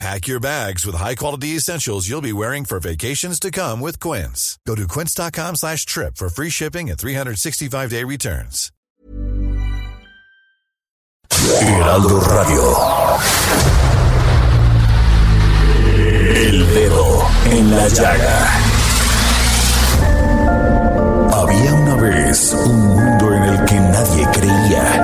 Pack your bags with high-quality essentials you'll be wearing for vacations to come with Quince. Go to quince.com slash trip for free shipping and 365-day returns. Heraldo Radio. El dedo en la llaga. Había una vez un mundo en el que nadie creía.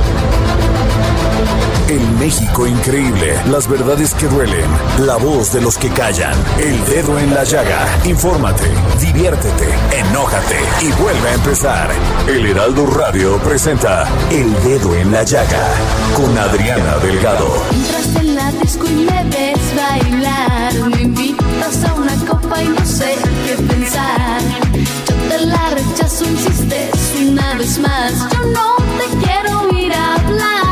El México increíble. Las verdades que duelen. La voz de los que callan. El dedo en la llaga. Infórmate, diviértete, enójate y vuelve a empezar. El Heraldo Radio presenta El Dedo en la Llaga con Adriana Delgado. Entras en la disco y me ves bailar. Me invitas a una copa y no sé qué pensar. Yo te la rechazo, insistes una vez más. Yo no te quiero ir a hablar.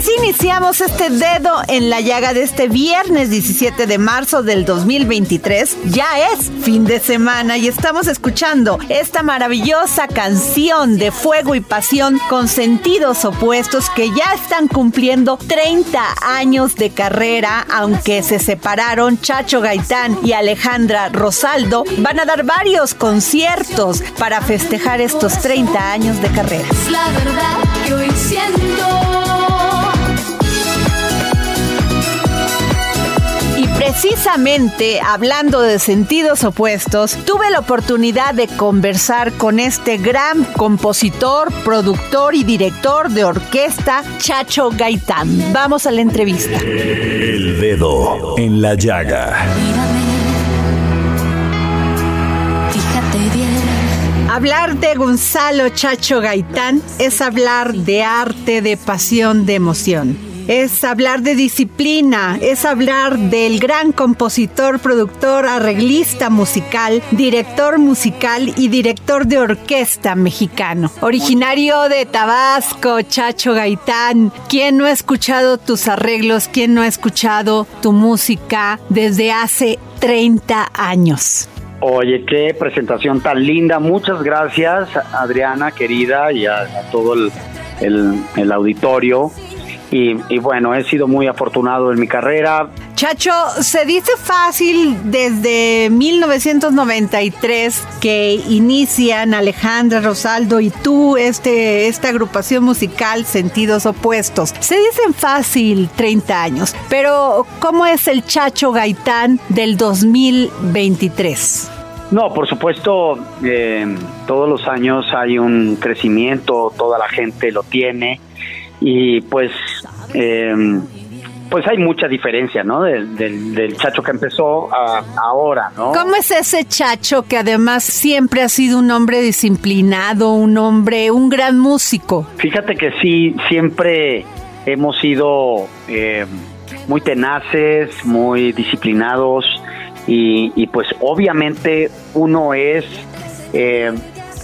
Así iniciamos este dedo en la llaga de este viernes 17 de marzo del 2023. Ya es fin de semana y estamos escuchando esta maravillosa canción de fuego y pasión con sentidos opuestos que ya están cumpliendo 30 años de carrera, aunque se separaron Chacho Gaitán y Alejandra Rosaldo. Van a dar varios conciertos para festejar estos 30 años de carrera. La verdad que hoy. Precisamente hablando de sentidos opuestos, tuve la oportunidad de conversar con este gran compositor, productor y director de orquesta, Chacho Gaitán. Vamos a la entrevista. El Dedo en la Llaga. Mírame. Fíjate bien. Hablar de Gonzalo Chacho Gaitán es hablar de arte, de pasión, de emoción. Es hablar de disciplina, es hablar del gran compositor, productor, arreglista musical, director musical y director de orquesta mexicano. Originario de Tabasco, Chacho Gaitán. ¿Quién no ha escuchado tus arreglos? ¿Quién no ha escuchado tu música desde hace 30 años? Oye, qué presentación tan linda. Muchas gracias, Adriana, querida, y a, todo el auditorio. Y, y bueno, he sido muy afortunado en mi carrera. Chacho, se dice fácil desde 1993 que inician Alejandra Rosaldo y tú este, esta agrupación musical Sentidos Opuestos. Se dicen fácil 30 años, pero ¿cómo es el Chacho Gaitán del 2023? No, por supuesto, eh, todos los años hay un crecimiento, toda la gente lo tiene y pues, eh, pues hay mucha diferencia, ¿no? Del, del, del chacho que empezó a ahora, ¿no? ¿Cómo es ese Chacho que además siempre ha sido un hombre disciplinado, un hombre, un gran músico? Fíjate que sí, siempre hemos sido eh, muy tenaces, muy disciplinados y, y pues obviamente uno es eh,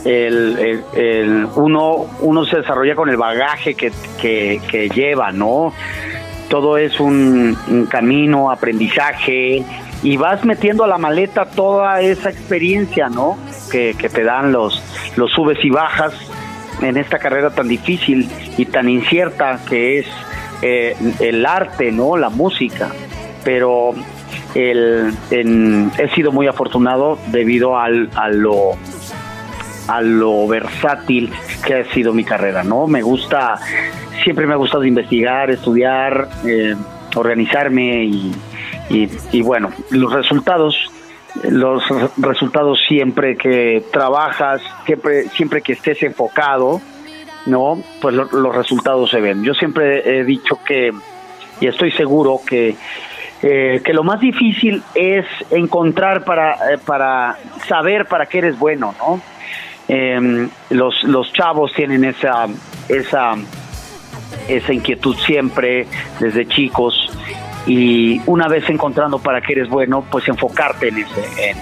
el, uno uno se desarrolla con el bagaje que, que, lleva, ¿no? Todo es un, un camino, aprendizaje y vas metiendo a la maleta toda esa experiencia, ¿no? Que, que te dan los, los subes y bajas en esta carrera tan difícil y tan incierta que es eh, el arte, ¿no? La música. Pero el, en- he sido muy afortunado debido al, a lo a lo versátil que ha sido mi carrera, ¿no? Me gusta, siempre me ha gustado investigar, estudiar, eh, organizarme y, y, bueno, los resultados los resultados siempre que trabajas, siempre, siempre que estés enfocado, ¿no? Pues lo- los resultados se ven. Yo siempre he dicho que, y estoy seguro que, eh, que lo más difícil es encontrar para, eh, para saber para qué eres bueno, ¿no? Eh, los, los chavos tienen esa, esa esa inquietud siempre desde chicos y una vez encontrando para qué eres bueno, pues enfocarte en, ese,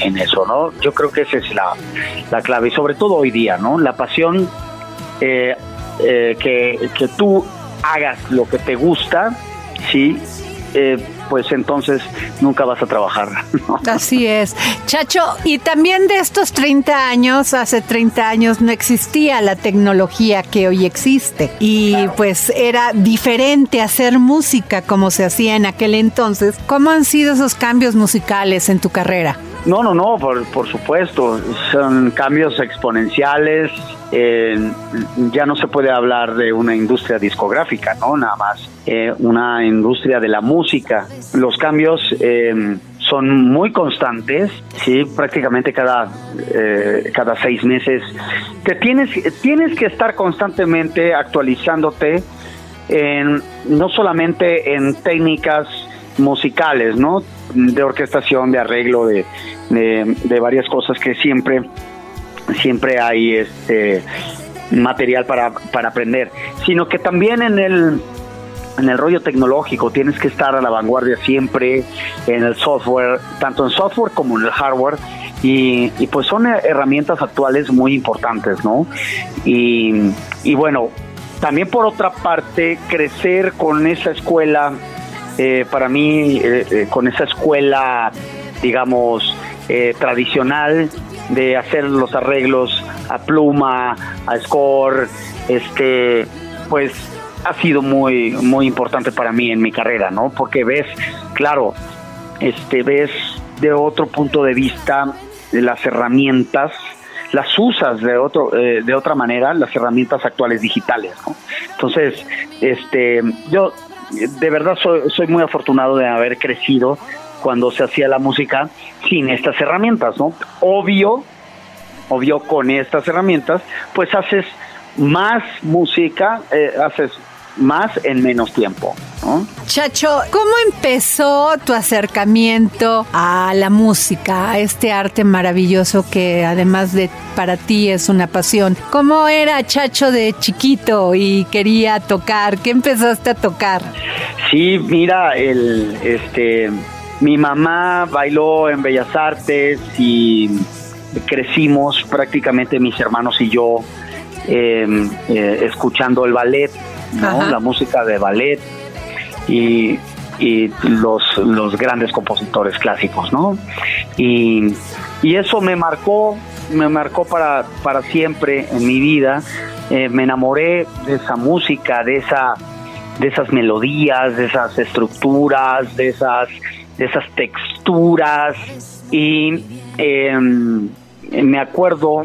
en, eso, ¿no? Yo creo que esa es la, la, clave y sobre todo hoy día, ¿no? La pasión eh, eh, que, que tú hagas lo que te gusta, ¿sí? Eh, pues entonces nunca vas a trabajar. Así es. Chacho, y también de estos 30 años, hace 30 años no existía la tecnología que hoy existe y pues era diferente hacer música como se hacía en aquel entonces. ¿Cómo han sido esos cambios musicales en tu carrera? No, no, no, por, por supuesto. Son cambios exponenciales. Ya no se puede hablar de una industria discográfica, ¿no? Nada más. Eh, una industria de la música. Los cambios eh, son muy constantes, sí, prácticamente cada, eh, cada seis meses. Te tienes, tienes que estar constantemente actualizándote en, no solamente en técnicas musicales, ¿no? De orquestación, de arreglo, de, de, varias cosas que siempre, siempre hay este material para, para aprender, sino que también en el en el rollo tecnológico, tienes que estar a la vanguardia siempre en el software, tanto en software como en el hardware, y, pues son herramientas actuales muy importantes, ¿no? Y, y bueno, también por otra parte, crecer con esa escuela eh, para mí, eh, eh, con esa escuela, digamos, tradicional de hacer los arreglos a pluma, a score, este, pues ha sido muy, muy importante para mí en mi carrera, ¿no? Porque ves, claro, este, ves de otro punto de vista las herramientas las usas de otro de otra manera las herramientas actuales digitales ¿no? entonces este yo de verdad soy, soy muy afortunado de haber crecido cuando se hacía la música sin estas herramientas, ¿no? Obvio, obvio con estas herramientas, pues haces más música, eh, haces más en menos tiempo. Chacho, ¿cómo empezó tu acercamiento a la música, a este arte maravilloso que además de para ti es una pasión? ¿Cómo era Chacho de chiquito y quería tocar? ¿Qué empezaste a tocar? Sí, mira, el este mi mamá bailó en Bellas Artes y crecimos prácticamente mis hermanos y yo em, eh, escuchando el ballet la música de ballet y, los, los grandes compositores clásicos, ¿no? Y, eso me marcó, me marcó para, para siempre en mi vida. Eh, me enamoré de esa música, de esa de esas melodías, de esas estructuras, de esas, de esas texturas. Y em, me acuerdo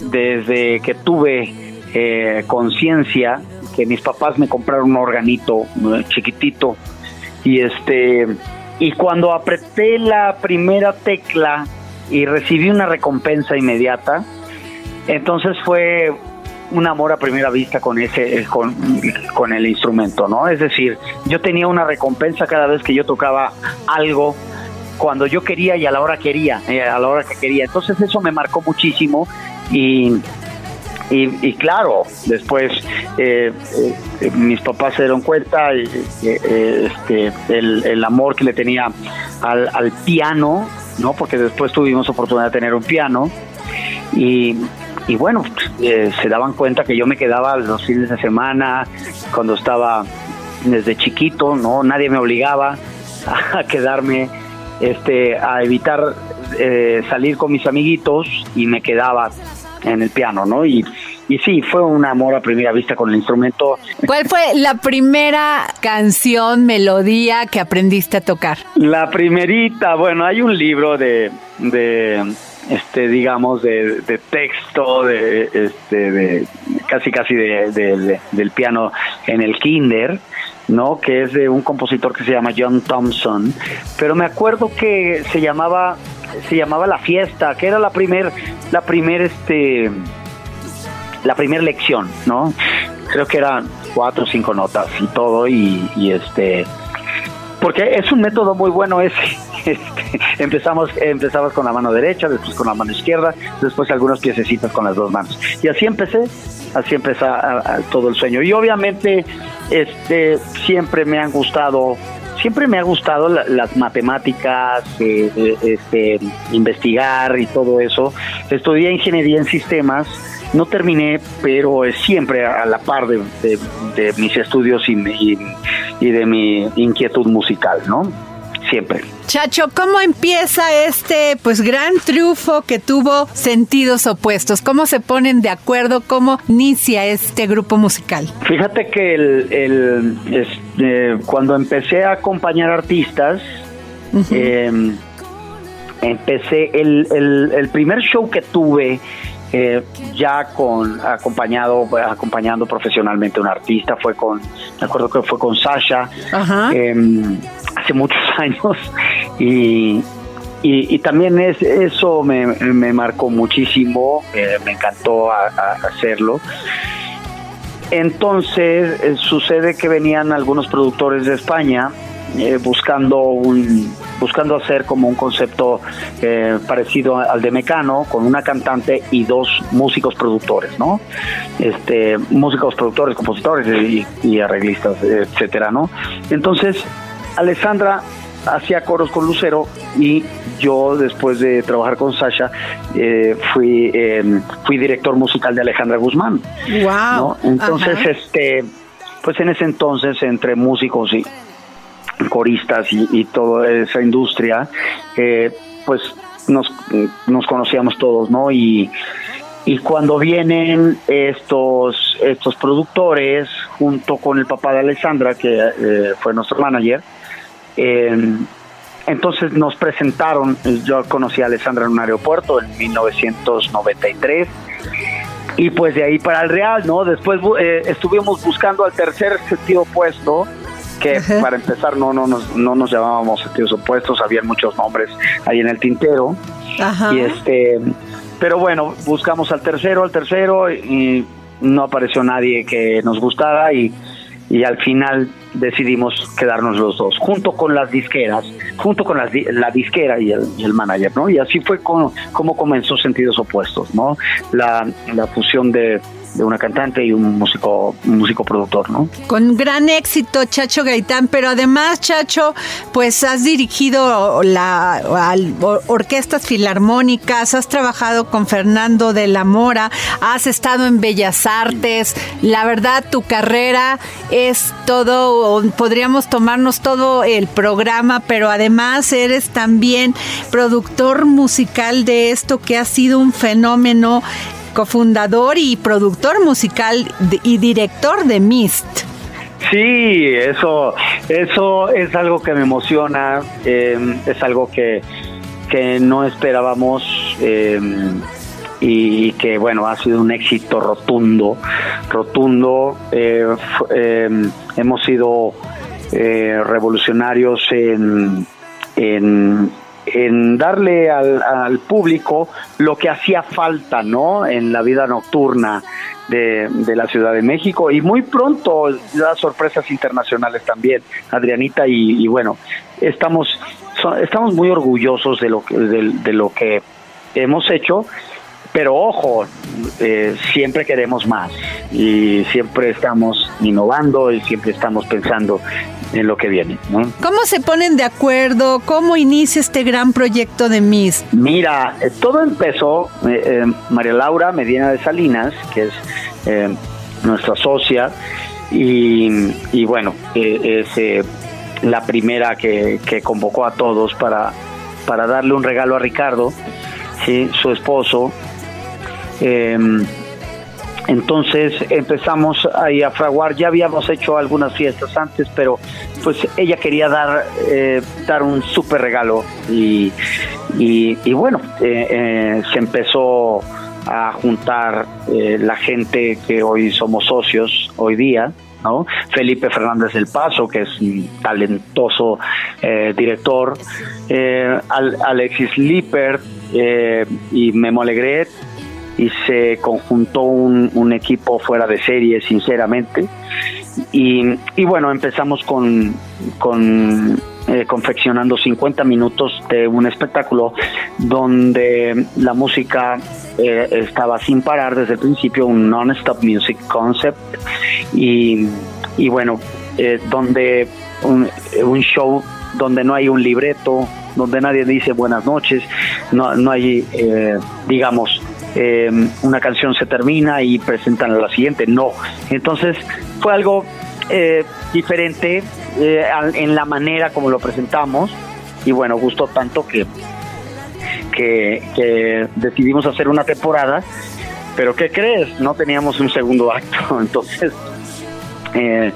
desde que tuve eh, conciencia que mis papás me compraron un organito eh, chiquitito y este y cuando apreté la primera tecla y recibí una recompensa inmediata, entonces fue un amor a primera vista con ese eh, con, con el instrumento, ¿no? Es decir, yo tenía una recompensa cada vez que yo tocaba algo cuando yo quería y a la hora quería, eh, a la hora que quería. Entonces eso me marcó muchísimo y y, claro, después eh, eh, mis papás se dieron cuenta este, el, amor que le tenía al, piano, ¿no? Porque después tuvimos oportunidad de tener un piano y, y bueno, se daban cuenta que yo me quedaba los fines de semana cuando estaba desde chiquito, ¿no? Nadie me obligaba a quedarme, este, a evitar salir con mis amiguitos y me quedaba en el piano, ¿no? Y, y sí, fue un amor a primera vista con el instrumento. ¿Cuál fue la primera canción, melodía que aprendiste a tocar? La primerita, bueno, hay un libro de, de este digamos de, de texto de este de casi casi de, del piano en el kinder no que es de un compositor que se llama John Thompson pero me acuerdo que se llamaba se llamaba La Fiesta, que era la primer, la primer, este, la primera lección, ¿no? Creo que eran cuatro o cinco notas y todo, y, este, porque es un método muy bueno ese, este, empezamos, empezamos con la mano derecha, después con la mano izquierda, después algunos piececitos con las dos manos. Y así empecé, así empezó todo el sueño. Y obviamente este, siempre me han gustado siempre me ha gustado las matemáticas, eh, eh, este, investigar y todo eso. Estudié ingeniería en sistemas, no terminé, pero siempre a la par de, mis estudios y, y, de mi inquietud musical, ¿no? Siempre. Chacho, ¿cómo empieza este pues gran triunfo que tuvo Sentidos Opuestos? ¿Cómo se ponen de acuerdo? ¿Cómo inicia este grupo musical? Fíjate que el, este, cuando empecé a acompañar artistas, em, empecé el, el, primer show que tuve eh, ya con acompañado acompañando profesionalmente a un artista fue con me acuerdo que fue con Sasha em, hace muchos años. Y, y, también es, eso me, me marcó muchísimo eh, me encantó hacerlo. Entonces eh, sucede que venían algunos productores de España buscando un buscando hacer como un concepto eh, parecido al de Mecano, con una cantante y dos músicos productores, ¿no? Este, músicos productores, compositores y, arreglistas, etcétera, ¿no? Entonces, Alessandra hacía coros con Lucero y yo después de trabajar con Sasha eh, fui em, fui director musical de Alejandra Guzmán. Wow. Entonces, este pues en ese entonces entre músicos y, coristas y, toda esa industria, eh, pues nos, nos conocíamos todos, ¿no? Y, cuando vienen estos, estos productores, junto con el papá de Alessandra, que eh, fue nuestro manager, eh, entonces nos presentaron, yo conocí a Alessandra en un aeropuerto en 1993, y pues de ahí para el Real, ¿no? Después estuvimos buscando al tercer sentido puesto, que para empezar no, no, nos, no nos llamábamos sentidos opuestos, había muchos nombres ahí en el tintero. Y este, pero bueno, buscamos al tercero, al tercero y no apareció nadie que nos gustara y, y al final decidimos quedarnos los dos, junto con las disqueras, junto con la disquera y el, y el, manager, ¿no? Y así fue como, como comenzó Sentidos Opuestos, ¿no? La, la fusión de de una cantante y un músico, músico productor, ¿no? Con gran éxito, Chacho Gaitán, pero además, Chacho, pues has dirigido la orquestas filarmónicas, has trabajado con Fernando de la Mora, has estado en Bellas Artes, la verdad tu carrera es todo, podríamos tomarnos todo el programa, pero además eres también productor musical de esto que ha sido un fenómeno cofundador y productor musical y director de Mist. Sí, eso, eso es algo que me emociona, em, es algo que, que no esperábamos em, y que bueno, ha sido un éxito rotundo, rotundo. Eh, em, hemos sido eh, revolucionarios en, en en darle al, público lo que hacía falta, ¿no? En la vida nocturna de, la Ciudad de México y muy pronto las sorpresas internacionales también, Adrianita y, bueno, estamos estamos muy orgullosos de lo que de lo que hemos hecho pero ojo, eh, siempre queremos más y siempre estamos innovando y siempre estamos pensando en lo que viene. ¿Cómo se ponen de acuerdo? ¿Cómo inicia este gran proyecto de MIS? Mira, eh, todo empezó, eh, María Laura Medina de Salinas, que es nuestra socia, y, bueno, es la primera que, que convocó a todos para, para darle un regalo a Ricardo, ¿sí? su esposo, Em, entonces empezamos ahí a fraguar, ya habíamos hecho algunas fiestas antes, pero pues ella quería dar, eh, dar un súper regalo y, bueno, eh, eh, se empezó a juntar la gente que hoy somos socios hoy día. ¿no? Felipe Fernández del Paso, que es un talentoso director, Alexis Lippert y Memo Alegret, y se conjuntó un, equipo fuera de serie, sinceramente. Y, bueno, empezamos con, con eh, confeccionando 50 minutos de un espectáculo donde la música eh, estaba sin parar desde el principio, un non-stop music concept y, y bueno, eh, donde un, un, show donde no hay un libreto, donde nadie dice buenas noches, no, no hay, digamos, una canción se termina y presentan la siguiente, no. Entonces fue algo diferente eh, en la manera como lo presentamos y bueno, gustó tanto que, que, decidimos hacer una temporada, pero ¿qué crees? No teníamos un segundo acto, entonces eh,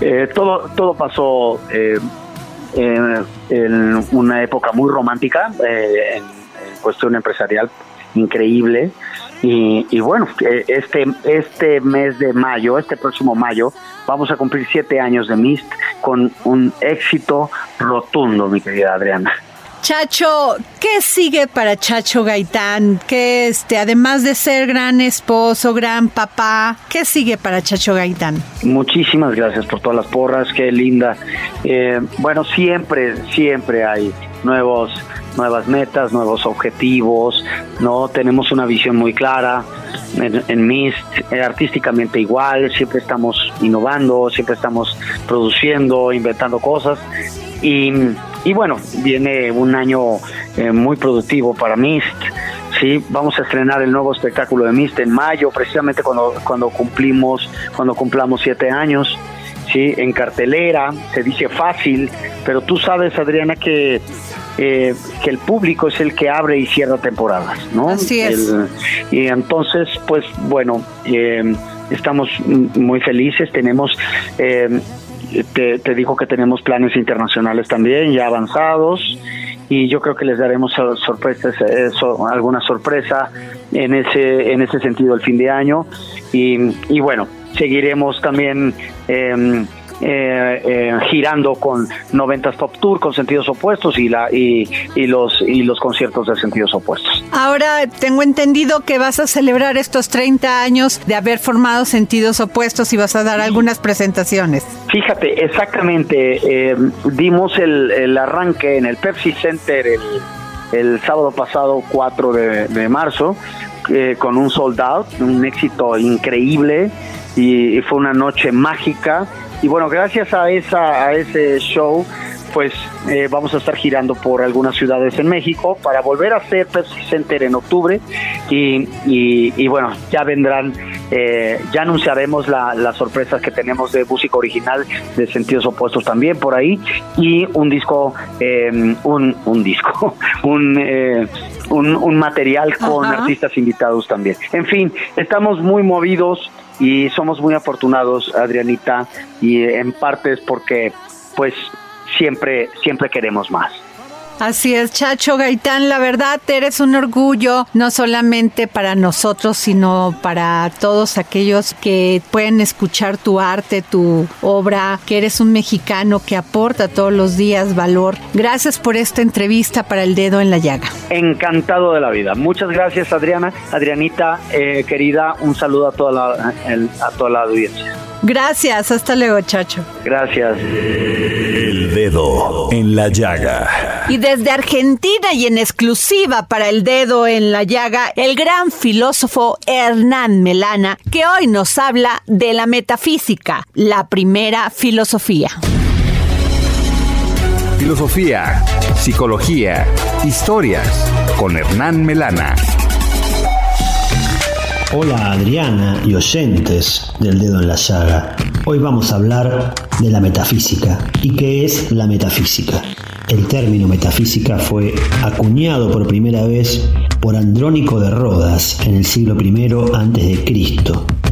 eh, todo, todo pasó en una época muy romántica, en, cuestión empresarial increíble. Y, y, bueno, este, este mes de mayo, este próximo mayo, vamos a cumplir siete años de Mist con un éxito rotundo, mi querida Adriana. Chacho, ¿qué sigue para Chacho Gaitán? Que este, además de ser gran esposo, gran papá, ¿qué sigue para Chacho Gaitán? Muchísimas gracias por todas las porras, qué linda. Eh, bueno, siempre, siempre hay nuevos nuevas metas, nuevos objetivos, no tenemos una visión muy clara en, en MIST, eh, artísticamente igual, siempre estamos innovando, siempre estamos produciendo, inventando cosas y, y bueno, viene un año eh, muy productivo para MIST. Sí, vamos a estrenar el nuevo espectáculo de MIST en mayo, precisamente cuando, cuando cumplimos, cuando cumplamos siete años. Sí, en cartelera, se dice fácil, pero tú sabes, Adriana, que eh, que el público es el que abre y cierra temporadas, ¿no? Así es. y entonces, pues bueno, eh, estamos muy felices, tenemos... Eh, te, te digo que tenemos planes internacionales también ya avanzados y yo creo que les daremos sorpresas, alguna sorpresa en ese en ese sentido el fin de año y, y bueno seguiremos también eh, eh, eh, girando con 90 Top Tour con sentidos opuestos y la y, y, los y los conciertos de sentidos opuestos. Ahora tengo entendido que vas a celebrar estos 30 años de haber formado sentidos opuestos y vas a dar algunas presentaciones. Fíjate, exactamente, eh, dimos el, el, arranque en el Pepsi Center el, el sábado pasado 4 de, de marzo eh, con un sold out, un éxito increíble y, y fue una noche mágica y bueno, gracias a, esa, a ese show, pues eh, vamos a estar girando por algunas ciudades en México para volver a hacer Pepsi Center en octubre y, y, bueno, ya vendrán, eh, ya anunciaremos las sorpresas que tenemos de música original de sentidos opuestos también por ahí y un disco, eh, un, un disco, un, eh, un, un, material con Ajá. artistas invitados también. En fin, estamos muy movidos y somos muy afortunados, Adrianita, y en parte es porque pues siempre siempre queremos más. Así es, Chacho Gaitán, la verdad eres un orgullo, no solamente para nosotros, sino para todos aquellos que pueden escuchar tu arte, tu obra, que eres un mexicano que aporta todos los días valor. Gracias por esta entrevista para El Dedo en la Llaga. Encantado de la vida. Muchas gracias, Adriana. Adrianita, eh, querida, un saludo a toda la, el, a toda la audiencia. Gracias, hasta luego, Chacho. Gracias. El dedo en la llaga. Y desde Argentina y en exclusiva para el dedo en la llaga, el gran filósofo Hernán Melana, que hoy nos habla de la metafísica, la primera filosofía. Filosofía, psicología, historias con Hernán Melana. Hola Adriana y oyentes del dedo en la llaga. Hoy vamos a hablar de la metafísica. ¿Y qué es la metafísica? El término metafísica fue acuñado por primera vez por Andrónico de Rodas en el siglo I a.C.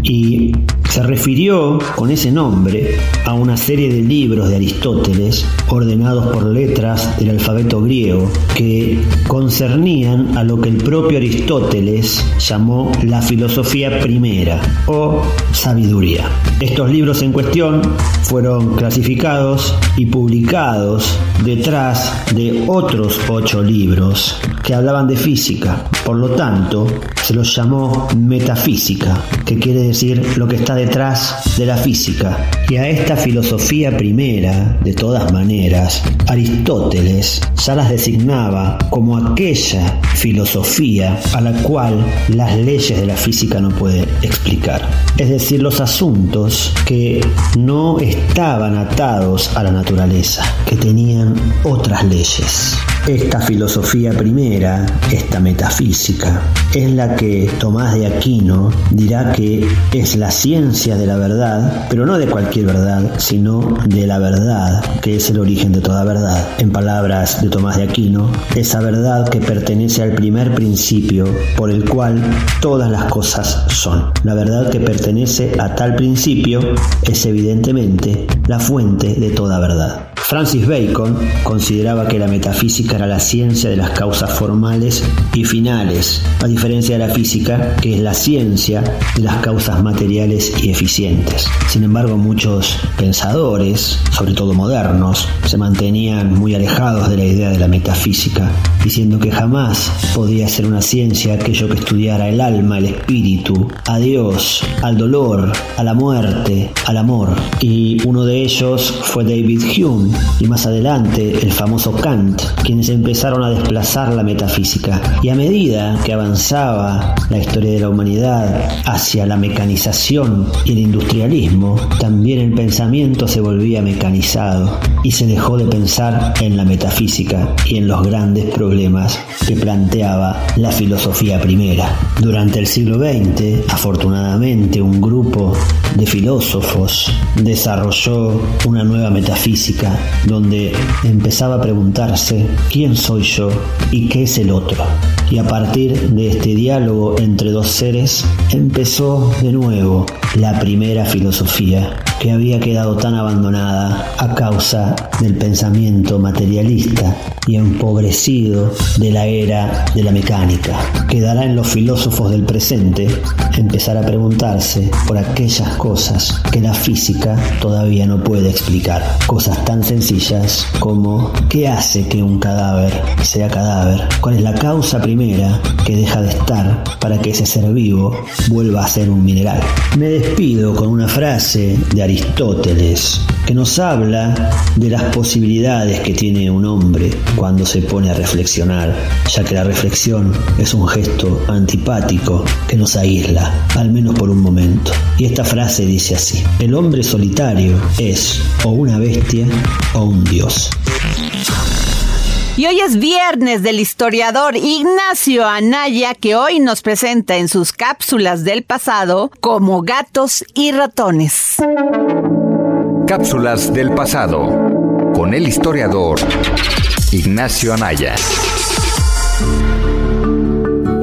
y se refirió con ese nombre a una serie de libros de Aristóteles ordenados por letras del alfabeto griego que concernían a lo que el propio Aristóteles llamó la filosofía primera o sabiduría. Estos libros en cuestión fueron clasificados y publicados detrás de otros ocho libros que hablaban de física. Por lo tanto, se los llamó metafísica, que quiere decir lo que está detrás de la física. Y a esta filosofía primera, de todas maneras, Aristóteles ya las designaba como aquella filosofía a la cual las leyes de la física no pueden explicar. Es decir, los asuntos que no estaban atados a la naturaleza, que tenían otras leyes. Esta filosofía primera, esta metafísica, es la que Tomás de Aquino dirá que es la ciencia de la verdad, pero no de cualquier verdad, sino de la verdad, que es el origen de toda verdad. En palabras de Tomás de Aquino, esa verdad que pertenece al primer principio por el cual todas las cosas son. La verdad que pertenece a tal principio es evidentemente la fuente de toda verdad. Francis Bacon consideraba que la metafísica era la ciencia de las causas formales y finales, a diferencia de la física, que es la ciencia de las causas materiales y eficientes. Sin embargo, muchos pensadores, sobre todo modernos, se mantenían muy alejados de la idea de la metafísica, diciendo que jamás podía ser una ciencia aquello que estudiara el alma, el espíritu, a Dios, al dolor, a la muerte, al amor. Y uno de ellos fue David Hume, y más adelante el famoso Kant, quienes empezaron a desplazar la metafísica. Y a medida que avanzaba la historia de la humanidad hacia la mecanización y el industrialismo, también el pensamiento se volvía mecanizado y se dejó de pensar en la metafísica y en los grandes problemas que planteaba la filosofía primera. Durante el siglo XX, afortunadamente, un grupo de filósofos desarrolló una nueva metafísica donde empezaba a preguntarse quién soy yo y qué es el otro. Y a partir de este diálogo entre dos seres empezó de nuevo la primera filosofía que había quedado tan abandonada a causa del pensamiento materialista y empobrecido de la era de la mecánica. Quedará en los filósofos del presente empezar a preguntarse por aquellas cosas que la física todavía no puede explicar. Cosas tan sencillas como qué hace que un cadáver sea cadáver, cuál es la causa primera que deja de estar para que ese ser vivo vuelva a ser un mineral. Me despido con una frase de Aristóteles que nos habla de las posibilidades que tiene un hombre cuando se pone a reflexionar, ya que la reflexión es un gesto antipático que nos aísla, al menos por un momento. Y esta frase dice así, el hombre solitario es o una bestia o un dios. Y hoy es viernes del historiador Ignacio Anaya, que hoy nos presenta en sus cápsulas del pasado como gatos y ratones. Cápsulas del pasado con el historiador Ignacio Anaya.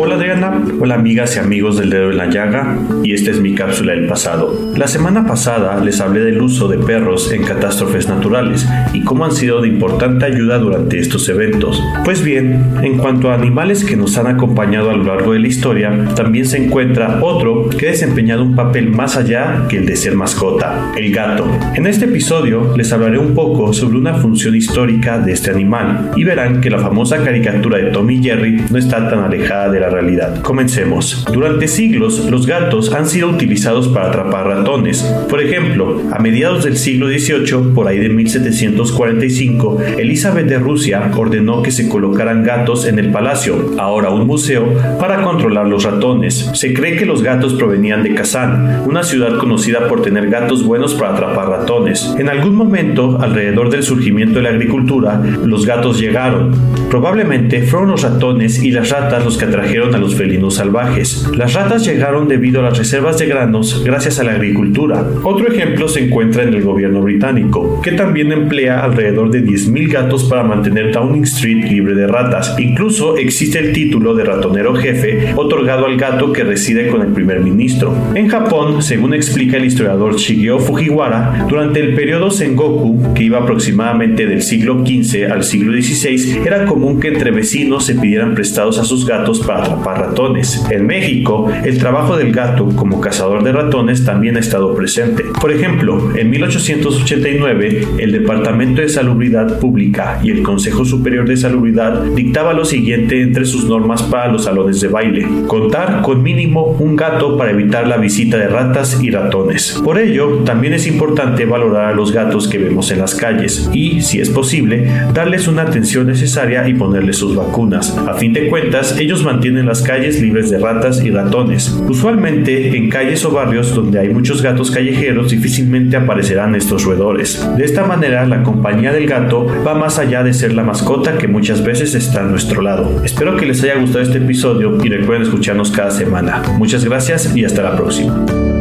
Hola Adriana, hola amigas y amigos del dedo en la llaga y esta es mi cápsula del pasado. La semana pasada les hablé del uso de perros en catástrofes naturales y cómo han sido de importante ayuda durante estos eventos. Pues bien, en cuanto a animales que nos han acompañado a lo largo de la historia, también se encuentra otro que ha desempeñado un papel más allá que el de ser mascota, el gato. En este episodio les hablaré un poco sobre una función histórica de este animal y verán que la famosa caricatura de Tommy Jerry no está tan alejada de la realidad. Comencemos. Durante siglos, los gatos han sido utilizados para atrapar ratones. Por ejemplo, a mediados del siglo XVIII, por ahí de 1745, Elizabeth de Rusia ordenó que se colocaran gatos en el palacio, ahora un museo, para controlar los ratones. Se cree que los gatos provenían de Kazán, una ciudad conocida por tener gatos buenos para atrapar ratones. En algún momento, alrededor del surgimiento de la agricultura, los gatos llegaron. Probablemente fueron los ratones y las ratas los que atrajeron a los felinos salvajes. Las ratas llegaron debido a las reservas de granos gracias a la agricultura. Otro ejemplo se encuentra en el gobierno británico, que también emplea alrededor de 10.000 gatos para mantener Downing Street libre de ratas. Incluso existe el título de ratonero jefe otorgado al gato que reside con el primer ministro. En Japón, según explica el historiador Shigeo Fujiwara, durante el periodo Sengoku, que iba aproximadamente del siglo XV al siglo XVI, era común que entre vecinos se pidieran prestados a sus gatos para atrapar ratones. En México, el trabajo del gato como cazador de ratones también ha estado presente. Por ejemplo, en 1889, el Departamento de Salubridad Pública y el Consejo Superior de Salubridad dictaba lo siguiente entre sus normas para los salones de baile. Contar con mínimo un gato para evitar la visita de ratas y ratones. Por ello, también es importante valorar a los gatos que vemos en las calles y, si es posible, darles una atención necesaria y ponerles sus vacunas. A fin de cuentas, ellos mantienen las calles libres de ratas y ratones. Usualmente, en calles o barrios donde hay muchos gatos callejeros, difícilmente aparecerán estos roedores. De esta manera, la compañía del gato va más allá de ser la mascota que muchas veces está a nuestro lado. Espero que les haya gustado este episodio y recuerden escucharnos cada semana. Muchas gracias y hasta la próxima.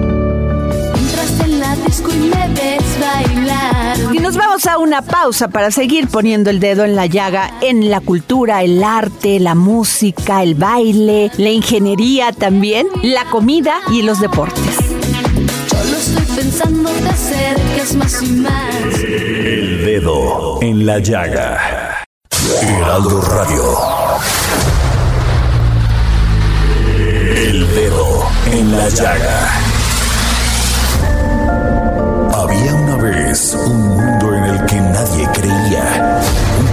Nos vamos a una pausa para seguir poniendo el dedo en la llaga en la cultura, el arte, la música, el baile, la ingeniería también, la comida y los deportes. Solo estoy pensando te acerques más y más. El dedo en la llaga. Heraldo Radio. El dedo en la llaga.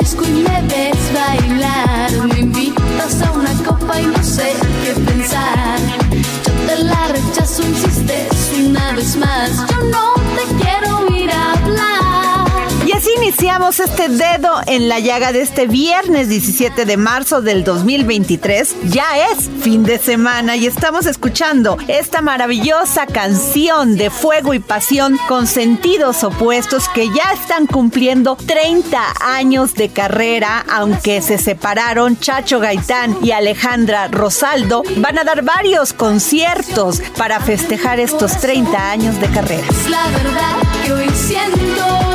Disco y me ves bailar. Me invitas a una copa y no sé qué pensar. Yo te la rechazo, insistes una vez más. Yo no iniciamos este dedo en la llaga de este viernes 17 de marzo del 2023. Ya es fin de semana y estamos escuchando esta maravillosa canción de fuego y pasión con sentidos opuestos que ya están cumpliendo 30 años de carrera, aunque se separaron Chacho Gaitán y Alejandra Rosaldo, van a dar varios conciertos para festejar estos 30 años de carrera. La verdad que hoy siento.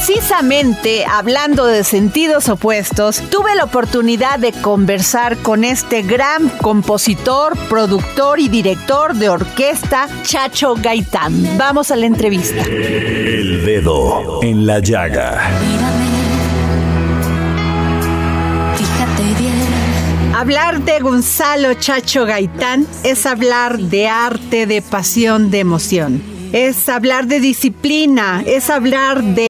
Precisamente hablando de sentidos opuestos, tuve la oportunidad de conversar con este gran compositor, productor y director de orquesta, Chacho Gaitán. Vamos a la entrevista. El Dedo en la Llaga. Mírame. Fíjate bien. Hablar de Gonzalo Chacho Gaitán es hablar de arte, de pasión, de emoción. Es hablar de disciplina, es hablar de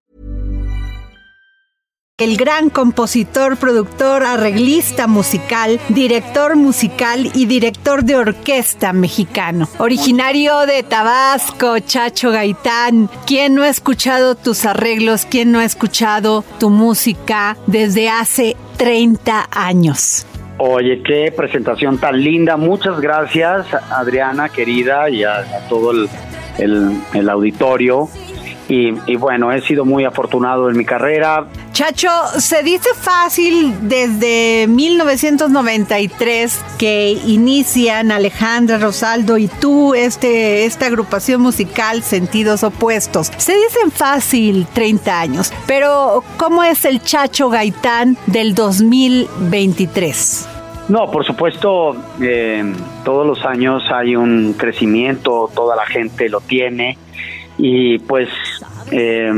El gran compositor, productor, arreglista musical, director musical y director de orquesta mexicano. Originario de Tabasco, Chacho Gaitán. ¿Quién no ha escuchado tus arreglos? ¿Quién no ha escuchado tu música desde hace 30 años? Oye, qué presentación tan linda. Muchas gracias, Adriana, querida, y a, todo el auditorio. Y, y bueno, he sido muy afortunado en mi carrera. Chacho, se dice fácil desde 1993 que inician Alejandra Rosaldo y tú este, esta agrupación musical Sentidos Opuestos. Se dicen fácil 30 años, pero ¿cómo es el Chacho Gaitán del 2023? No, por supuesto, eh, todos los años hay un crecimiento, toda la gente lo tiene y pues, eh,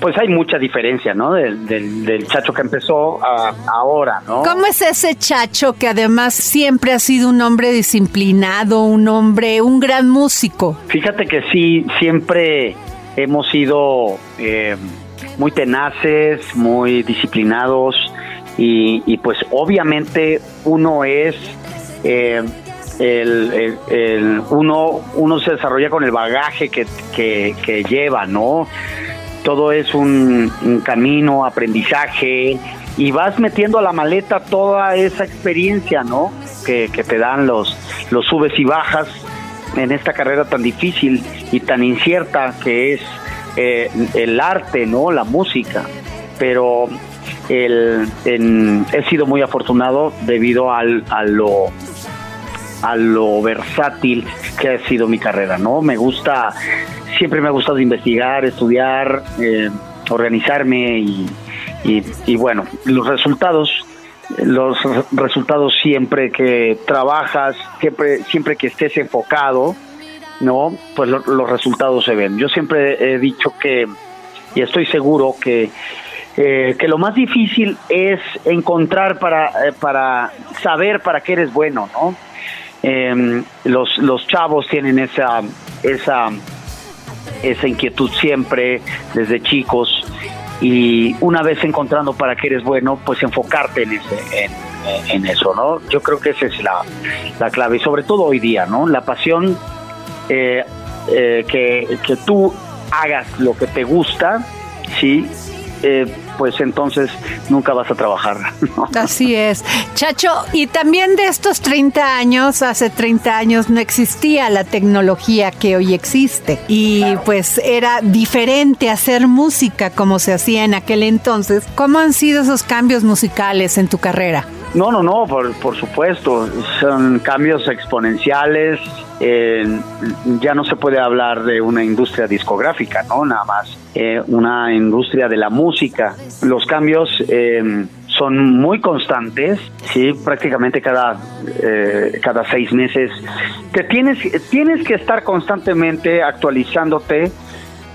pues hay mucha diferencia, ¿no? Del, del, del chacho que empezó a ahora, ¿no? ¿Cómo es ese Chacho que además siempre ha sido un hombre disciplinado, un hombre, un gran músico? Fíjate que sí, siempre hemos sido eh, muy tenaces, muy disciplinados y, pues obviamente uno es... Eh, el, uno, uno se desarrolla con el bagaje que, que, lleva, ¿no? Todo es un, camino, aprendizaje, y vas metiendo a la maleta toda esa experiencia, ¿no? Que, que te dan los, los subes y bajas en esta carrera tan difícil y tan incierta que es eh, el arte, ¿no? La música. Pero el, he sido muy afortunado debido al, a lo a lo versátil que ha sido mi carrera, ¿no? Me gusta, siempre me ha gustado investigar, estudiar, eh, organizarme y, y, bueno, los resultados los resultados siempre que trabajas, siempre, siempre que estés enfocado, ¿no? Pues los resultados se ven. Yo siempre he dicho que, y estoy seguro que, eh, que lo más difícil es encontrar para, eh, para saber para qué eres bueno, ¿no? Em, los, los chavos tienen esa, esa, esa inquietud siempre desde chicos y una vez encontrando para qué eres bueno, pues enfocarte en, ese, en, eso, ¿no? Yo creo que esa es la, la clave y sobre todo hoy día, ¿no? La pasión eh, eh, que, que tú hagas lo que te gusta, ¿sí? Eh, pues entonces nunca vas a trabajar. Así es. Chacho, y también de estos 30 años, hace 30 años no existía la tecnología que hoy existe. Y pues era diferente hacer música como se hacía en aquel entonces. ¿Cómo han sido esos cambios musicales en tu carrera? No, no, no, por, por supuesto. Son cambios exponenciales. Eh, ya no se puede hablar de una industria discográfica, ¿no? Nada más. Eh, una industria de la música. Los cambios eh, son muy constantes, sí, prácticamente cada, cada seis meses. Te tienes, tienes que estar constantemente actualizándote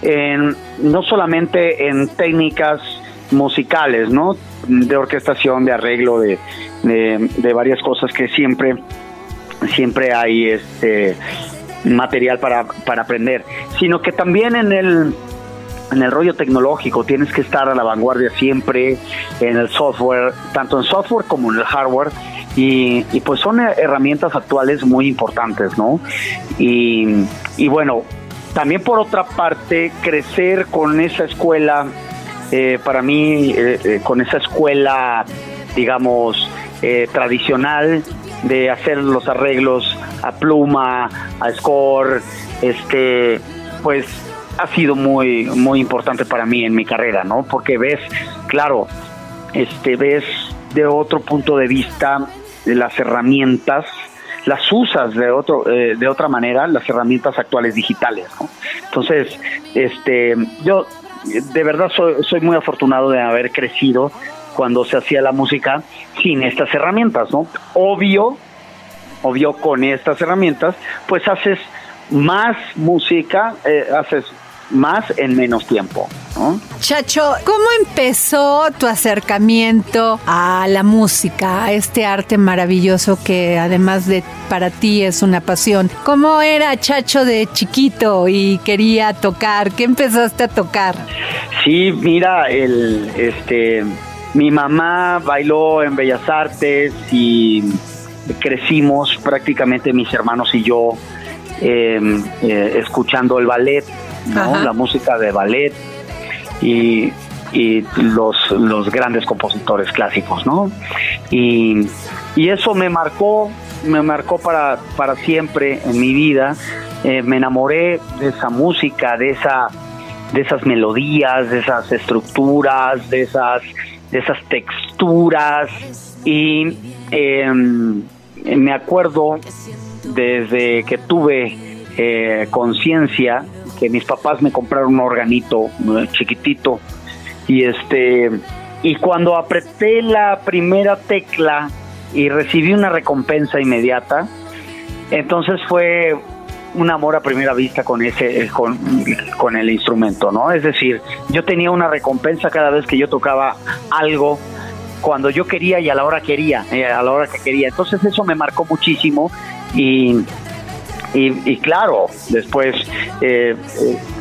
en, no solamente en técnicas musicales, ¿no? De orquestación, de arreglo, de, de, varias cosas que siempre, siempre hay este material para, para aprender, sino que también en el en el rollo tecnológico tienes que estar a la vanguardia siempre en el software, tanto en software como en el hardware. Y, y pues son herramientas actuales muy importantes, ¿no? Y, y bueno, también por otra parte, crecer con esa escuela eh, para mí, eh, eh, con esa escuela, digamos, tradicional de hacer los arreglos a pluma, a score, este, pues ha sido muy, muy importante para mí en mi carrera, ¿no? Porque ves, claro, este, ves de otro punto de vista las herramientas las usas de otro de otra manera las herramientas actuales digitales ¿no? entonces este yo de verdad soy, muy afortunado de haber crecido cuando se hacía la música sin estas herramientas, ¿no? Obvio, obvio con estas herramientas, pues haces más música, eh, haces más en menos tiempo. Chacho, ¿cómo empezó tu acercamiento a la música, a este arte maravilloso que además de para ti es una pasión? ¿Cómo era Chacho de chiquito y quería tocar? ¿Qué empezaste a tocar? Sí, mira, el este mi mamá bailó en Bellas Artes y crecimos prácticamente mis hermanos y yo em, eh, escuchando el ballet la música de ballet y, los, los grandes compositores clásicos, ¿no? Y, eso me marcó, me marcó para, para siempre en mi vida. Eh, me enamoré de esa música, de esa de esas melodías, de esas estructuras, de esas, de esas texturas. Y em, me acuerdo desde que tuve eh, conciencia que mis papás me compraron un organito chiquitito y este y cuando apreté la primera tecla y recibí una recompensa inmediata, entonces fue un amor a primera vista con ese con, con el instrumento, ¿no? Es decir, yo tenía una recompensa cada vez que yo tocaba algo cuando yo quería y a la hora quería, eh, a la hora que quería. Entonces eso me marcó muchísimo y y, claro, después eh,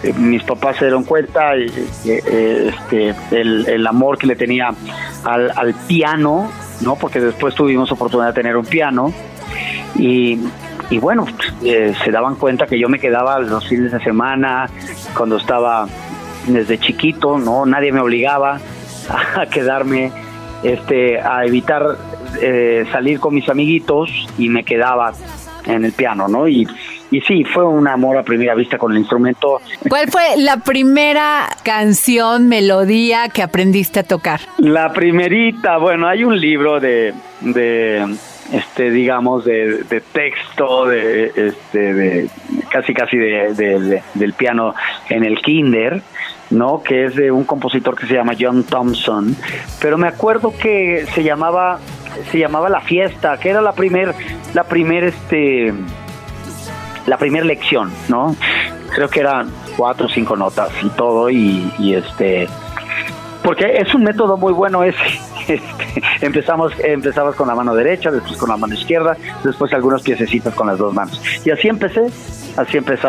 eh, mis papás se dieron cuenta eh, este, el, amor que le tenía al, piano, ¿no? Porque después tuvimos oportunidad de tener un piano y, y bueno, se daban cuenta que yo me quedaba los fines de semana cuando estaba desde chiquito, ¿no? Nadie me obligaba a quedarme, este, a evitar salir con mis amiguitos y me quedaba en el piano, ¿no? Y, y sí, fue un amor a primera vista con el instrumento. ¿Cuál fue la primera canción, melodía que aprendiste a tocar? La primerita, bueno, hay un libro de, de este digamos de, de texto de este de casi casi de, del piano en el kinder no que es de un compositor que se llama John Thompson pero me acuerdo que se llamaba se llamaba La Fiesta, que era la primer, la primer, este, la primera lección, ¿no? Creo que eran cuatro o cinco notas y todo, y, este, porque es un método muy bueno ese. Este, empezamos, empezamos con la mano derecha, después con la mano izquierda, después algunos piececitos con las dos manos. Y así empecé, así empezó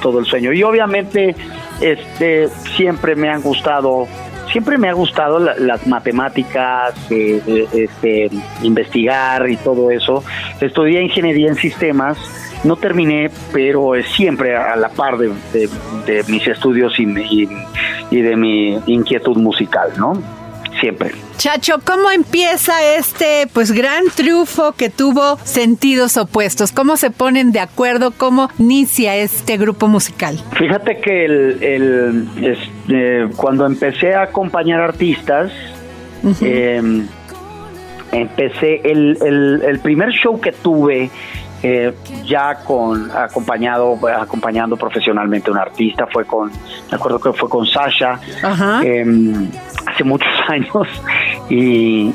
todo el sueño. Y obviamente, este, siempre me han gustado siempre me ha gustado las matemáticas, eh, eh, este, investigar y todo eso. Estudié ingeniería en sistemas, no terminé, pero siempre a la par de, mis estudios y, y de mi inquietud musical, ¿no? Siempre. Chacho, ¿cómo empieza este pues gran triunfo que tuvo Sentidos Opuestos? ¿Cómo se ponen de acuerdo? ¿Cómo inicia este grupo musical? Fíjate que el, este, cuando empecé a acompañar artistas, em, empecé el, el, primer show que tuve eh, ya con acompañado acompañando profesionalmente a un artista fue con me acuerdo que fue con Sasha em, hace muchos años y,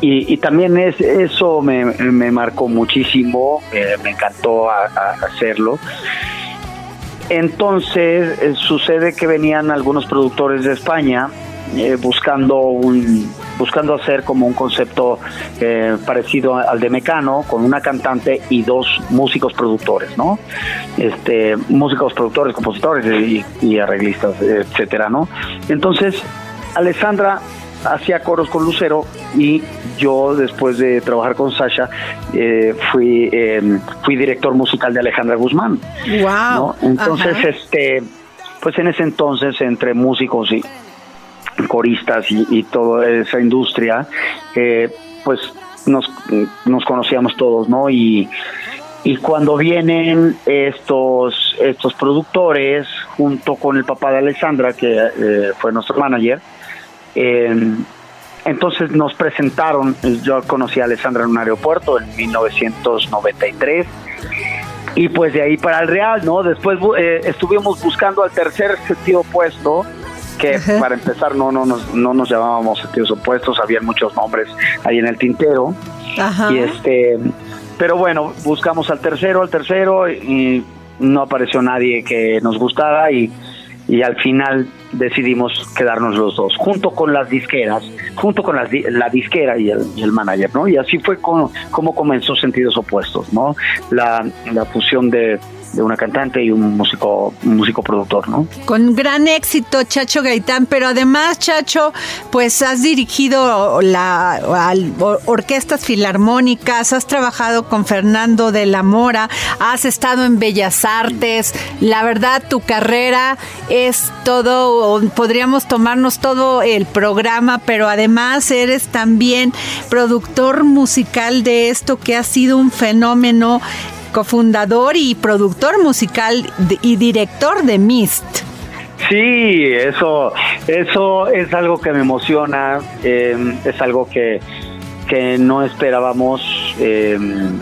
y, también es, eso me, me marcó muchísimo, eh, me encantó hacerlo. Entonces eh, sucede que venían algunos productores de España eh, buscando un buscando hacer como un concepto parecido al de Mecano con una cantante y dos músicos productores, ¿no? Este músicos productores, compositores y, y arreglistas, etcétera, ¿no? Entonces Alessandra hacía coros con Lucero y yo después de trabajar con Sasha eh, fui em, fui director musical de Alejandra Guzmán. Wow. Entonces este pues en ese entonces entre músicos y coristas y, toda esa industria eh, pues nos, nos conocíamos todos, ¿no? Y, cuando vienen estos estos productores junto con el papá de Alessandra que eh, fue nuestro manager eh, entonces nos presentaron, yo conocí a Alessandra en un aeropuerto en 1993 y pues de ahí para el Real, ¿no? Después eh, estuvimos buscando al tercer sentido opuesto, que para empezar no, no, nos, no nos llamábamos sentidos opuestos, había muchos nombres ahí en el tintero. Y este, pero bueno, buscamos al tercero, al tercero y no apareció nadie que nos gustara y y al final decidimos quedarnos los dos, junto con las disqueras, junto con la disquera y el, y el, manager, ¿no? Y así fue como, como comenzó Sentidos Opuestos, ¿no? La, la fusión de, de una cantante y un músico, músico productor, ¿no? Con gran éxito, Chacho Gaitán, pero además, Chacho, pues has dirigido la orquestas filarmónicas, has trabajado con Fernando de la Mora, has estado en Bellas Artes, la verdad tu carrera es todo, podríamos tomarnos todo el programa, pero además eres también productor musical de esto que ha sido un fenómeno cofundador y productor musical y director de Mist. Sí, eso, eso es algo que me emociona, em, es algo que, que no esperábamos em,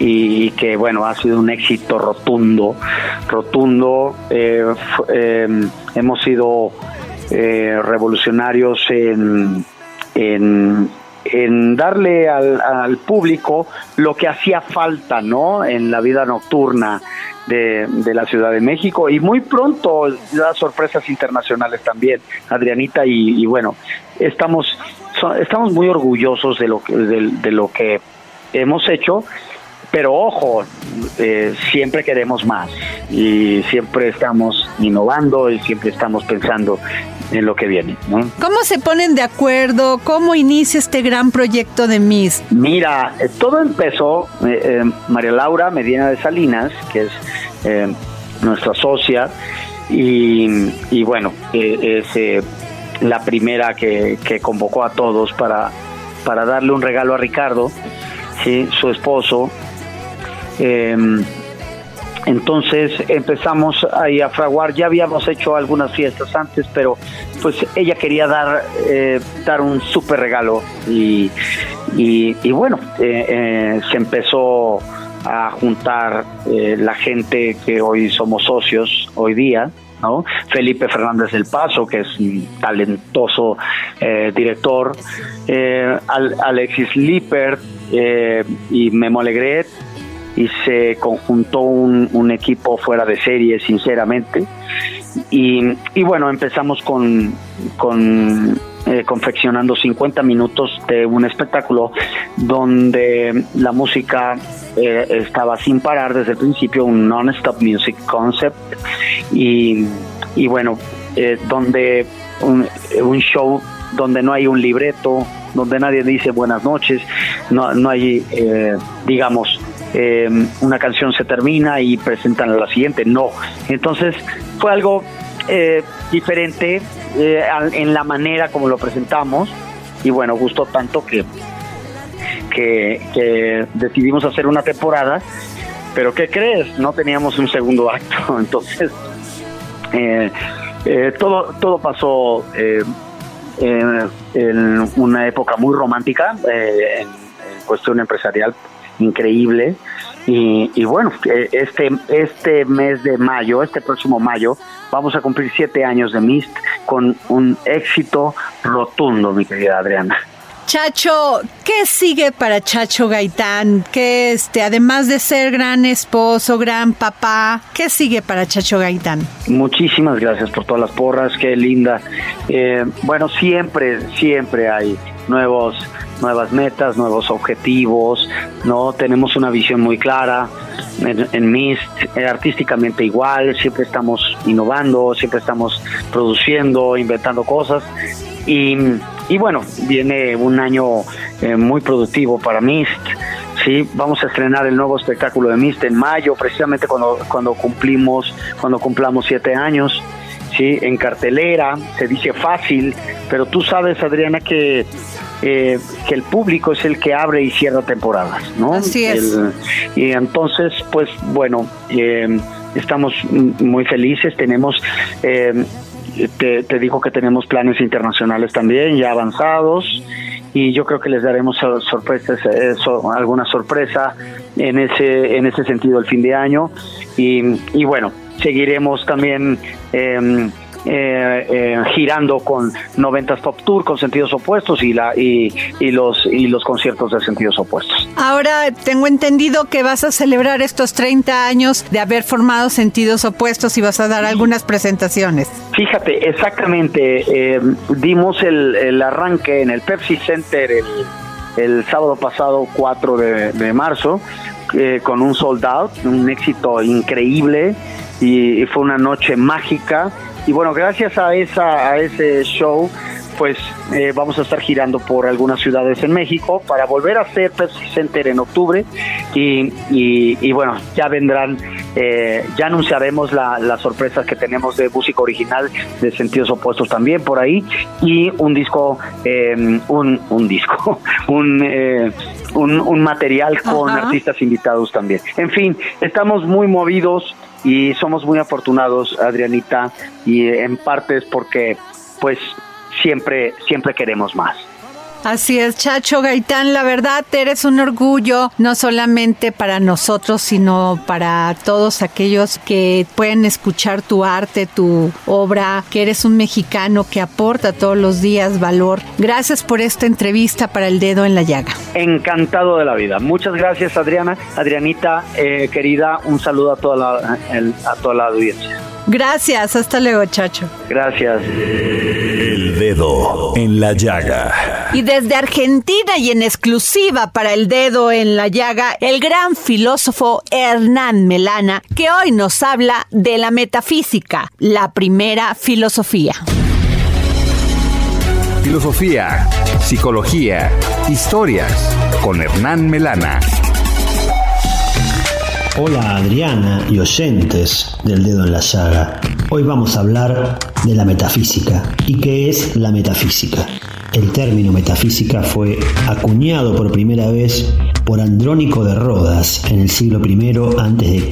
y que bueno, ha sido un éxito rotundo, rotundo. Eh, em, hemos sido eh, revolucionarios en, en en darle al, público lo que hacía falta, ¿no? En la vida nocturna de, la Ciudad de México y muy pronto las sorpresas internacionales también, Adrianita y, bueno, estamos estamos muy orgullosos de lo que de, lo que hemos hecho pero ojo, eh, siempre queremos más y siempre estamos innovando y siempre estamos pensando en lo que viene. ¿no? ¿Cómo se ponen de acuerdo? ¿Cómo inicia este gran proyecto de Miss? Mira, eh, todo empezó, eh, eh, María Laura Medina de Salinas, que es eh, nuestra socia, y, y bueno, es eh, la primera que, que convocó a todos para, para darle un regalo a Ricardo, ¿sí? su esposo. Em, entonces empezamos ahí a fraguar, ya habíamos hecho algunas fiestas antes, pero pues ella quería dar, eh, dar un súper regalo y, bueno, eh, eh, se empezó a juntar eh, la gente que hoy somos socios, hoy día, ¿no? Felipe Fernández del Paso, que es un talentoso director, Al- Alexis Lippert y Memo Alegret, y se conjuntó un, equipo fuera de serie, sinceramente. Y, y bueno, empezamos con, con eh, confeccionando 50 minutos de un espectáculo donde la música eh, estaba sin parar desde el principio, un non-stop music concept. Y, y bueno, eh, donde un, un show donde no hay un libreto, donde nadie dice buenas noches, no, no hay, eh, digamos, eh, una canción se termina y presentan a la siguiente, no. Entonces fue algo eh, diferente eh, en la manera como lo presentamos. Y bueno, gustó tanto que, que, decidimos hacer una temporada, pero ¿qué crees? No teníamos un segundo acto, entonces eh, todo, todo pasó en una época muy romántica, en cuestión empresarial increíble. Y, y bueno, eh, este, este mes de mayo, este próximo mayo, vamos a cumplir siete años de Mist con un éxito rotundo, mi querida Adriana. Chacho, ¿qué sigue para Chacho Gaitán? Que este, además de ser gran esposo, gran papá, ¿qué sigue para Chacho Gaitán? Muchísimas gracias por todas las porras, qué linda. Eh, bueno, siempre, siempre hay nuevos, nuevas metas, nuevos objetivos, ¿no? Tenemos una visión muy clara en, en Mist, eh, artísticamente igual, siempre estamos innovando, siempre estamos produciendo, inventando cosas. Y, y bueno, viene un año eh, muy productivo para Mist. Sí, vamos a estrenar el nuevo espectáculo de Mist en mayo, precisamente cuando, cuando cumplimos, cuando cumplamos siete años. Sí, en cartelera, se dice fácil, pero tú sabes, Adriana, que, eh, que el público es el que abre y cierra temporadas, ¿no? Así es. El- y entonces, pues bueno, eh, estamos muy felices, tenemos... eh, te, te digo que tenemos planes internacionales también ya avanzados y yo creo que les daremos sor- sorpresas, eh, so- alguna sorpresa en ese en ese sentido el fin de año y, y bueno seguiremos también eh, eh, eh, girando con 90 Top Tour con sentidos opuestos y la y, y los y los conciertos de sentidos opuestos. Ahora tengo entendido que vas a celebrar estos 30 años de haber formado sentidos opuestos y vas a dar algunas presentaciones. Fíjate, exactamente, eh, dimos el, el arranque en el Pepsi Center el, el sábado pasado 4 de, marzo eh, con un sold out, un éxito increíble y, y fue una noche mágica. Y bueno, gracias a esa a ese show pues eh, vamos a estar girando por algunas ciudades en México para volver a hacer Pepsi Center en octubre y, y- y bueno, ya vendrán, eh, ya anunciaremos la, las sorpresas que tenemos de música original de sentidos opuestos también por ahí y un disco, eh, un, un disco, un, eh, un, un material con Ajá. artistas invitados también. En fin, estamos muy movidos y somos muy afortunados, Adrianita, y en parte es porque pues siempre, siempre queremos más. Así es, Chacho Gaitán, la verdad eres un orgullo, no solamente para nosotros, sino para todos aquellos que pueden escuchar tu arte, tu obra, que eres un mexicano que aporta todos los días valor. Gracias por esta entrevista para el dedo en la llaga. Encantado de la vida. Muchas gracias, Adriana. Adrianita, eh, querida, un saludo a toda la, a toda la audiencia. Gracias, hasta luego, Chacho. Gracias. El dedo en la llaga. Y desde Argentina y en exclusiva para el dedo en la llaga, el gran filósofo Hernán Melana, que hoy nos habla de la metafísica, la primera filosofía. Filosofía, psicología, historias con Hernán Melana. Hola Adriana y oyentes del dedo en la llaga. Hoy vamos a hablar de la metafísica. ¿Y qué es la metafísica? El término metafísica fue acuñado por primera vez por Andrónico de Rodas en el siglo I a.C.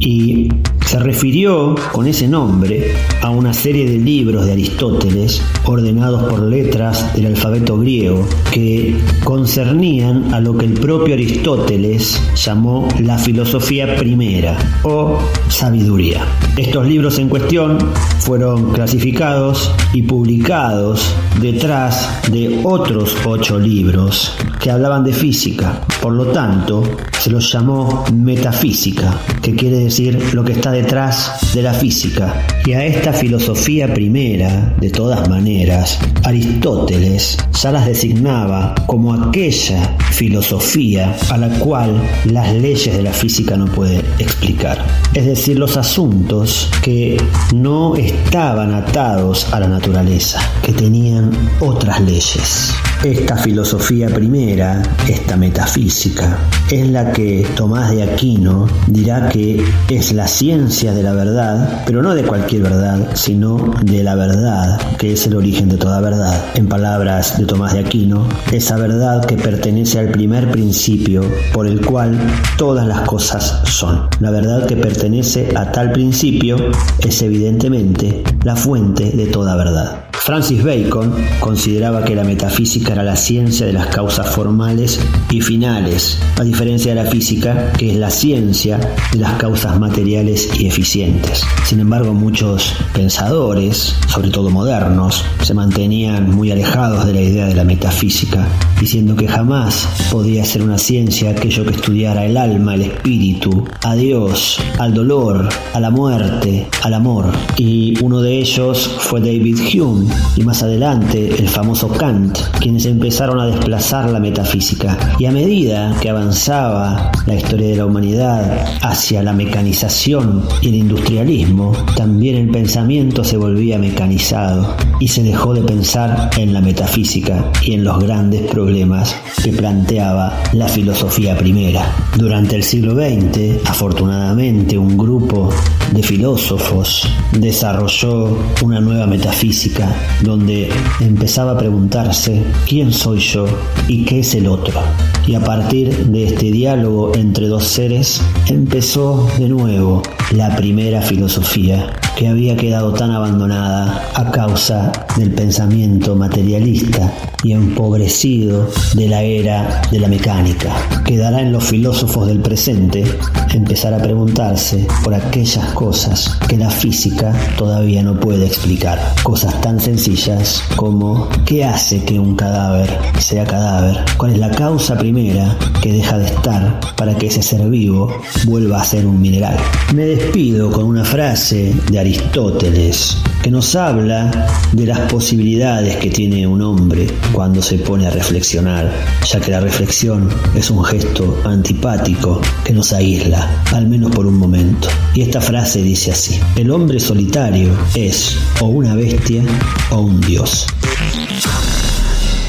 y se refirió con ese nombre a una serie de libros de Aristóteles ordenados por letras del alfabeto griego que concernían a lo que el propio Aristóteles llamó la filosofía primera o sabiduría. Estos libros en cuestión fueron clasificados y publicados detrás de otros ocho libros que hablaban de física. Por lo tanto, se los llamó metafísica, que quiere decir lo que está detrás de la física. Y a esta filosofía primera, de todas maneras, Aristóteles ya las designaba como aquella filosofía a la cual las leyes de la física no pueden explicar. Es decir, los asuntos que no estaban atados a la naturaleza, que tenían otras leyes. Esta filosofía primera, esta metafísica, es la que Tomás de Aquino dirá que es la ciencia de la verdad, pero no de cualquier verdad, sino de la verdad, que es el origen de toda verdad. En palabras de Tomás de Aquino, esa verdad que pertenece al primer principio por el cual todas las cosas son. La verdad que pertenece a tal principio es evidentemente la fuente de toda verdad. Francis Bacon consideraba que la metafísica era la ciencia de las causas formales y finales, a diferencia de la física, que es la ciencia de las causas materiales y eficientes. Sin embargo, muchos pensadores, sobre todo modernos, se mantenían muy alejados de la idea de la metafísica, diciendo que jamás podía ser una ciencia aquello que estudiara el alma, el espíritu, a Dios, al dolor, a la muerte, al amor. Y uno de ellos fue David Hume, y más adelante el famoso Kant, quienes empezaron a desplazar la metafísica. Y a medida que avanzaba la historia de la humanidad hacia la mecanización y el industrialismo, también el pensamiento se volvía mecanizado y se dejó de pensar en la metafísica y en los grandes problemas que planteaba la filosofía primera. Durante el siglo XX, afortunadamente, un grupo de filósofos desarrolló una nueva metafísica donde empezaba a preguntarse quién soy yo y qué es el otro. Y a partir de este diálogo entre dos seres empezó de nuevo la primera filosofía que había quedado tan abandonada a causa del pensamiento materialista y empobrecido de la era de la mecánica. Quedará en los filósofos del presente empezar a preguntarse por aquellas cosas que la física todavía no puede explicar. Cosas tan sencillas como qué hace que un cadáver sea cadáver, cuál es la causa primera que deja de estar para que ese ser vivo vuelva a ser un mineral. Me despido con una frase de Aristóteles que nos habla de las posibilidades que tiene un hombre cuando se pone a reflexionar, ya que la reflexión es un gesto antipático que nos aísla, al menos por un momento. Y esta frase dice así, el hombre solitario es o una bestia o un dios.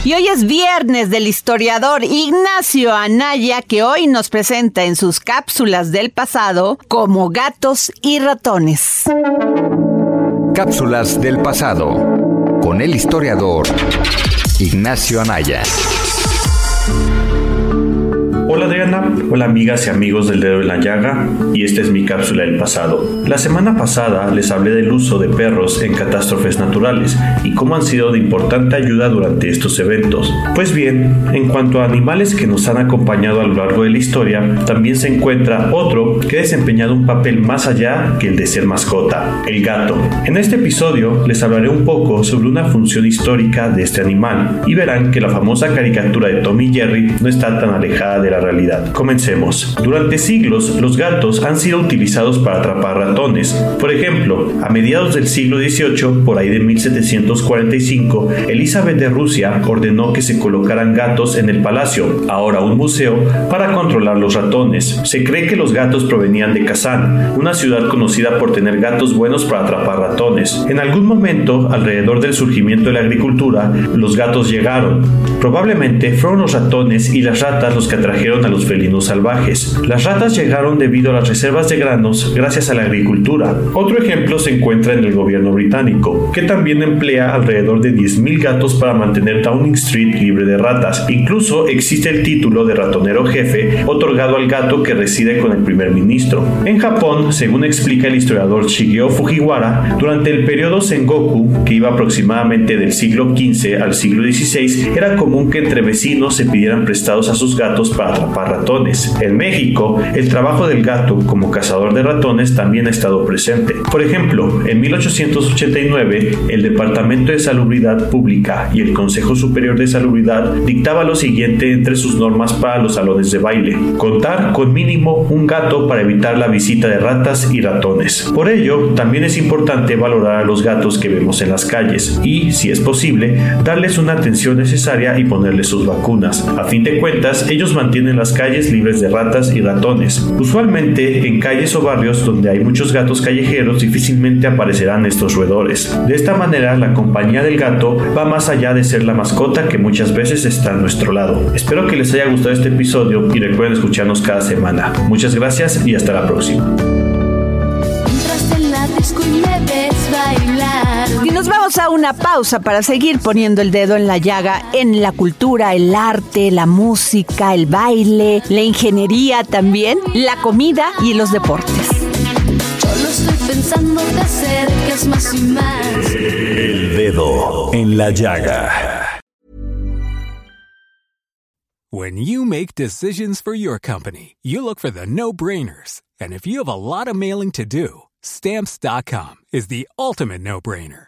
Y hoy es viernes del historiador Ignacio Anaya, que hoy nos presenta en sus cápsulas del pasado como gatos y ratones. Cápsulas del pasado con el historiador Ignacio Anaya. Hola Adriana, hola amigas y amigos del dedo en la llaga y esta es mi cápsula del pasado. La semana pasada les hablé del uso de perros en catástrofes naturales y cómo han sido de importante ayuda durante estos eventos. Pues bien, en cuanto a animales que nos han acompañado a lo largo de la historia, también se encuentra otro que ha desempeñado un papel más allá que el de ser mascota, el gato. En este episodio les hablaré un poco sobre una función histórica de este animal y verán que la famosa caricatura de Tommy Jerry no está tan alejada de la realidad. Comencemos. Durante siglos, los gatos han sido utilizados para atrapar ratones. Por ejemplo, a mediados del siglo XVIII, por ahí de 1745, Elizabeth de Rusia ordenó que se colocaran gatos en el palacio, ahora un museo, para controlar los ratones. Se cree que los gatos provenían de Kazán, una ciudad conocida por tener gatos buenos para atrapar ratones. En algún momento, alrededor del surgimiento de la agricultura, los gatos llegaron. Probablemente fueron los ratones y las ratas los que atrajeron a los felinos salvajes. Las ratas llegaron debido a las reservas de granos gracias a la agricultura. Otro ejemplo se encuentra en el gobierno británico, que también emplea alrededor de 10.000 gatos para mantener Downing Street libre de ratas. Incluso existe el título de ratonero jefe otorgado al gato que reside con el primer ministro. En Japón, según explica el historiador Shigeo Fujiwara, durante el periodo Sengoku, que iba aproximadamente del siglo XV al siglo XVI, era común que entre vecinos se pidieran prestados a sus gatos para atrapar ratones. En México, el trabajo del gato como cazador de ratones también ha estado presente. Por ejemplo, en 1889, el Departamento de Salubridad Pública y el Consejo Superior de Salubridad dictaba lo siguiente entre sus normas para los salones de baile. Contar con mínimo un gato para evitar la visita de ratas y ratones. Por ello, también es importante valorar a los gatos que vemos en las calles y, si es posible, darles una atención necesaria y ponerles sus vacunas. A fin de cuentas, ellos mantienen las calles libres de ratas y ratones. Usualmente, en calles o barrios donde hay muchos gatos callejeros, difícilmente aparecerán estos roedores. De esta manera, la compañía del gato va más allá de ser la mascota que muchas veces está a nuestro lado. Espero que les haya gustado este episodio y recuerden escucharnos cada semana. Muchas gracias y hasta la próxima. Nos vamos a una pausa para seguir poniendo el dedo en la llaga en la cultura, el arte, la música, el baile, la ingeniería también, la comida y los deportes. Solo estoy pensando que acercas más y más. El dedo en la llaga. When you make decisions for your company, you look for the no-brainers. And if you have a lot of mailing to do, stamps.com is the ultimate no-brainer.